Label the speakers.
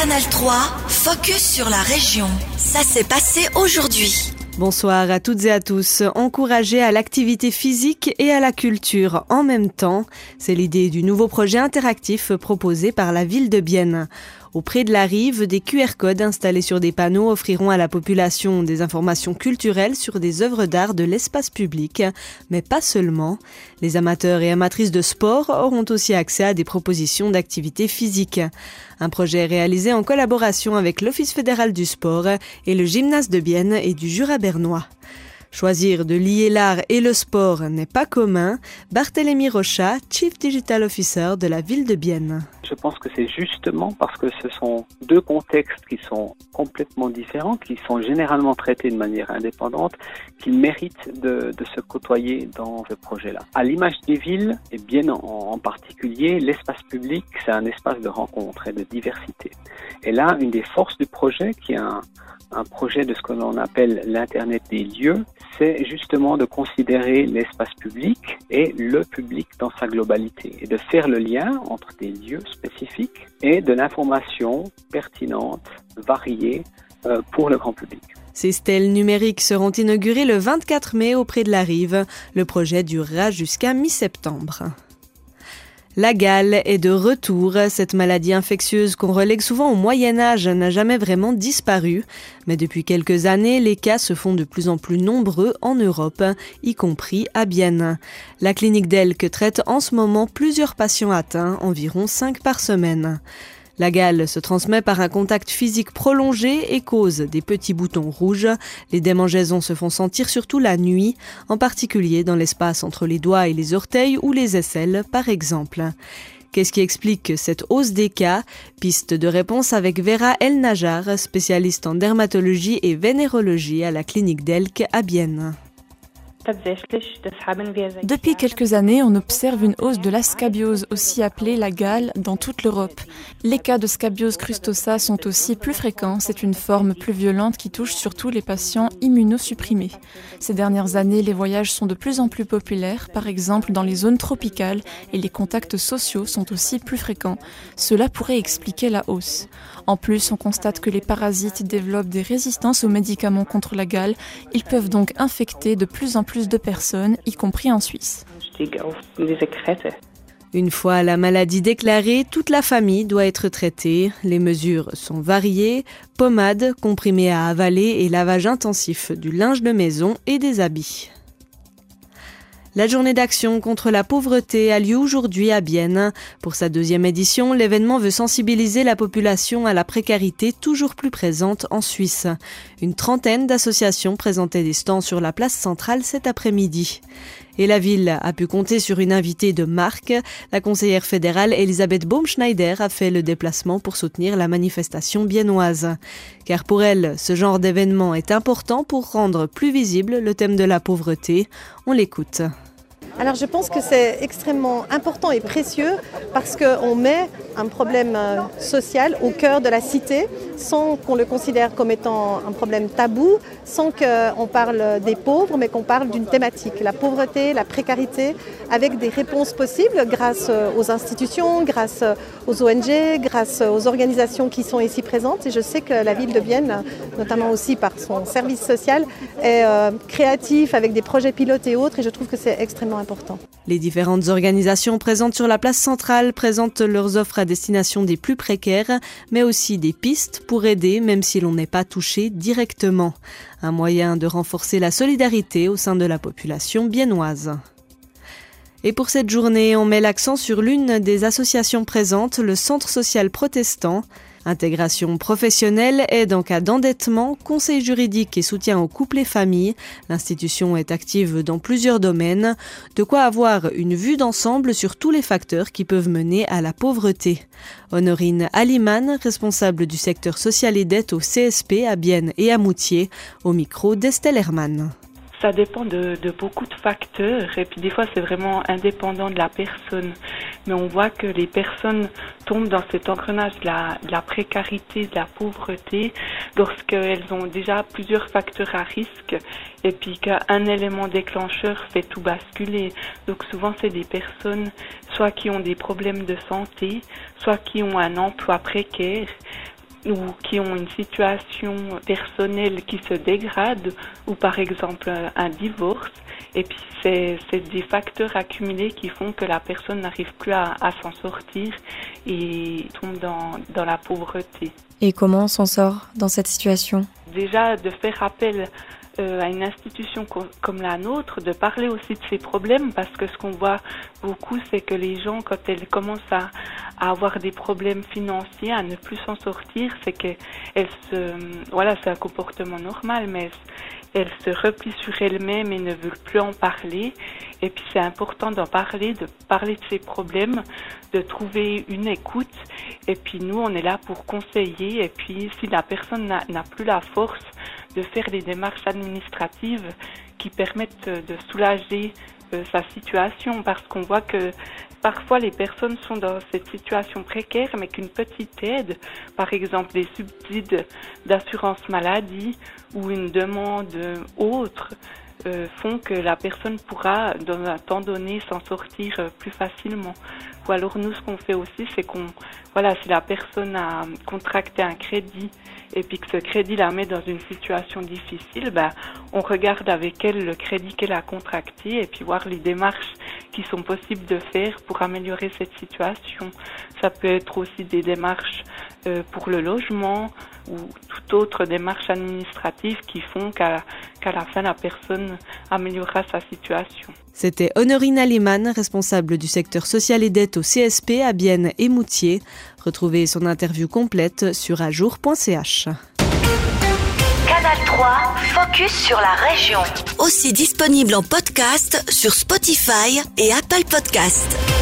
Speaker 1: Canal 3, focus sur la région. Ça s'est passé aujourd'hui.
Speaker 2: Bonsoir à toutes et à tous. Encourager à l'activité physique et à la culture en même temps, c'est l'idée du nouveau projet interactif proposé par la ville de Bienne. Auprès de la rive, des QR codes installés sur des panneaux offriront à la population des informations culturelles sur des œuvres d'art de l'espace public, mais pas seulement. Les amateurs et amatrices de sport auront aussi accès à des propositions d'activités physiques. Un projet réalisé en collaboration avec l'Office fédéral du sport et le gymnase de Bienne et du Jura bernois. Choisir de lier l'art et le sport n'est pas commun. Barthélemy Rochat, Chief Digital Officer de la ville de Bienne.
Speaker 3: Je pense que c'est justement parce que ce sont deux contextes qui sont complètement différents, qui sont généralement traités de manière indépendante, qu'ils méritent de, se côtoyer dans ce projet-là. À l'image des villes, et bien en, en particulier, l'espace public, c'est un espace de rencontre et de diversité. Et là, une des forces du projet, qui est un, un projet de ce que l'on appelle l'Internet des lieux, c'est justement de considérer l'espace public et le public dans sa globalité et de faire le lien entre des lieux spécifiques et de l'information pertinente, variée euh, pour le grand public.
Speaker 2: Ces stèles numériques seront inaugurées le 24 mai auprès de la rive. Le projet durera jusqu'à mi-septembre. La gale est de retour. Cette maladie infectieuse qu'on relègue souvent au Moyen Âge n'a jamais vraiment disparu. Mais depuis quelques années, les cas se font de plus en plus nombreux en Europe, y compris à Bienne. La clinique d'Elk traite en ce moment plusieurs patients atteints, environ 5 par semaine. La gale se transmet par un contact physique prolongé et cause des petits boutons rouges. Les démangeaisons se font sentir surtout la nuit, en particulier dans l'espace entre les doigts et les orteils ou les aisselles, par exemple. Qu'est-ce qui explique cette hausse des cas? Piste de réponse avec Vera El Najar, spécialiste en dermatologie et vénérologie à la clinique d'Elk à Bienne.
Speaker 4: Depuis quelques années, on observe une hausse de la scabiose, aussi appelée la gale, dans toute l'Europe. Les cas de scabiose crustosa sont aussi plus fréquents. C'est une forme plus violente qui touche surtout les patients immunosupprimés. Ces dernières années, les voyages sont de plus en plus populaires, par exemple dans les zones tropicales, et les contacts sociaux sont aussi plus fréquents. Cela pourrait expliquer la hausse. En plus, on constate que les parasites développent des résistances aux médicaments contre la gale. Ils peuvent donc infecter de plus en plus de personnes, y compris en Suisse.
Speaker 2: Une fois la maladie déclarée, toute la famille doit être traitée. Les mesures sont variées, pommade, comprimés à avaler et lavage intensif du linge de maison et des habits. La journée d'action contre la pauvreté a lieu aujourd'hui à Bienne. Pour sa deuxième édition, l'événement veut sensibiliser la population à la précarité toujours plus présente en Suisse. Une trentaine d'associations présentaient des stands sur la place centrale cet après-midi. Et la ville a pu compter sur une invitée de marque. La conseillère fédérale Elisabeth Baumschneider a fait le déplacement pour soutenir la manifestation biennoise. Car pour elle, ce genre d'événement est important pour rendre plus visible le thème de la pauvreté. On l'écoute.
Speaker 5: Alors je pense que c'est extrêmement important et précieux parce qu'on met un problème euh, social au cœur de la cité sans qu'on le considère comme étant un problème tabou, sans qu'on parle des pauvres, mais qu'on parle d'une thématique, la pauvreté, la précarité, avec des réponses possibles grâce euh, aux institutions, grâce euh, aux ONG, grâce aux organisations qui sont ici présentes. Et je sais que la ville de Vienne, notamment aussi par son service social, est créatif avec des projets pilotes et autres, et je trouve que c'est extrêmement important.
Speaker 2: Les différentes organisations présentes sur la place centrale présentent leurs offres à destination des plus précaires, mais aussi des pistes pour aider même si l'on n'est pas touché directement. Un moyen de renforcer la solidarité au sein de la population biennoise. Et pour cette journée, on met l'accent sur l'une des associations présentes, le Centre social protestant. Intégration professionnelle, aide en cas d'endettement, conseil juridique et soutien aux couples et familles. L'institution est active dans plusieurs domaines, de quoi avoir une vue d'ensemble sur tous les facteurs qui peuvent mener à la pauvreté. Honorine Aliman, responsable du secteur social et dette au CSP à Bienne et à Moutier, au micro d'Estelle Hermann.
Speaker 6: Ça dépend de, de, beaucoup de facteurs et puis des fois c'est vraiment indépendant de la personne. Mais on voit que les personnes tombent dans cet engrenage de la, de la précarité, de la pauvreté lorsqu'elles ont déjà plusieurs facteurs à risque et puis qu'un élément déclencheur fait tout basculer. Donc souvent c'est des personnes soit qui ont des problèmes de santé, soit qui ont un emploi précaire ou qui ont une situation personnelle qui se dégrade ou par exemple un divorce. Et puis c'est des facteurs accumulés qui font que la personne n'arrive plus à, s'en sortir et tombe dans, dans la pauvreté.
Speaker 7: Et comment on s'en sort dans cette situation?
Speaker 6: Déjà de faire appel euh, à une institution comme la nôtre de parler aussi de ces problèmes parce que ce qu'on voit beaucoup c'est que les gens quand elles commencent à, avoir des problèmes financiers à ne plus s'en sortir c'est qu'elles se voilà c'est un comportement normal mais elles se replient sur elles-mêmes et ne veulent plus en parler. Et puis c'est important d'en parler de parler de ces problèmes de trouver une écoute. Et puis nous on est là pour conseiller. Et puis si la personne n'a plus la force de faire des démarches administratives qui permettent de soulager euh, sa situation. Parce qu'on voit que parfois les personnes sont dans cette situation précaire mais qu'une petite aide, par exemple des subsides d'assurance maladie ou une demande autre, euh, font que la personne pourra dans un temps donné s'en sortir euh, plus facilement. Ou alors nous ce qu'on fait aussi c'est qu'on voilà si la personne a contracté un crédit et puis que ce crédit la met dans une situation difficile, ben, on regarde avec elle le crédit qu'elle a contracté et puis voir les démarches qui sont possibles de faire pour améliorer cette situation. Ça peut être aussi des démarches pour le logement ou toute autre démarche administrative qui font qu'à la fin la personne améliorera sa situation.
Speaker 2: C'était Honorine Aliman, responsable du secteur social et dette au CSP à Bienne et Moutier. Retrouvez son interview complète sur ajour.ch.
Speaker 1: Canal 3, focus sur la région. Aussi disponible en podcast sur Spotify et Apple Podcast.